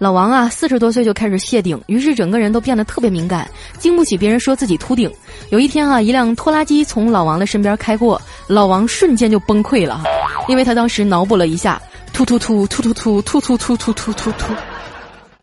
老王啊，四十多岁就开始谢顶，于是整个人都变得特别敏感，经不起别人说自己秃顶。有一天啊，一辆拖拉机从老王的身边开过，老王瞬间就崩溃了，因为他当时脑补了一下，秃秃秃秃秃秃秃秃秃秃秃秃秃。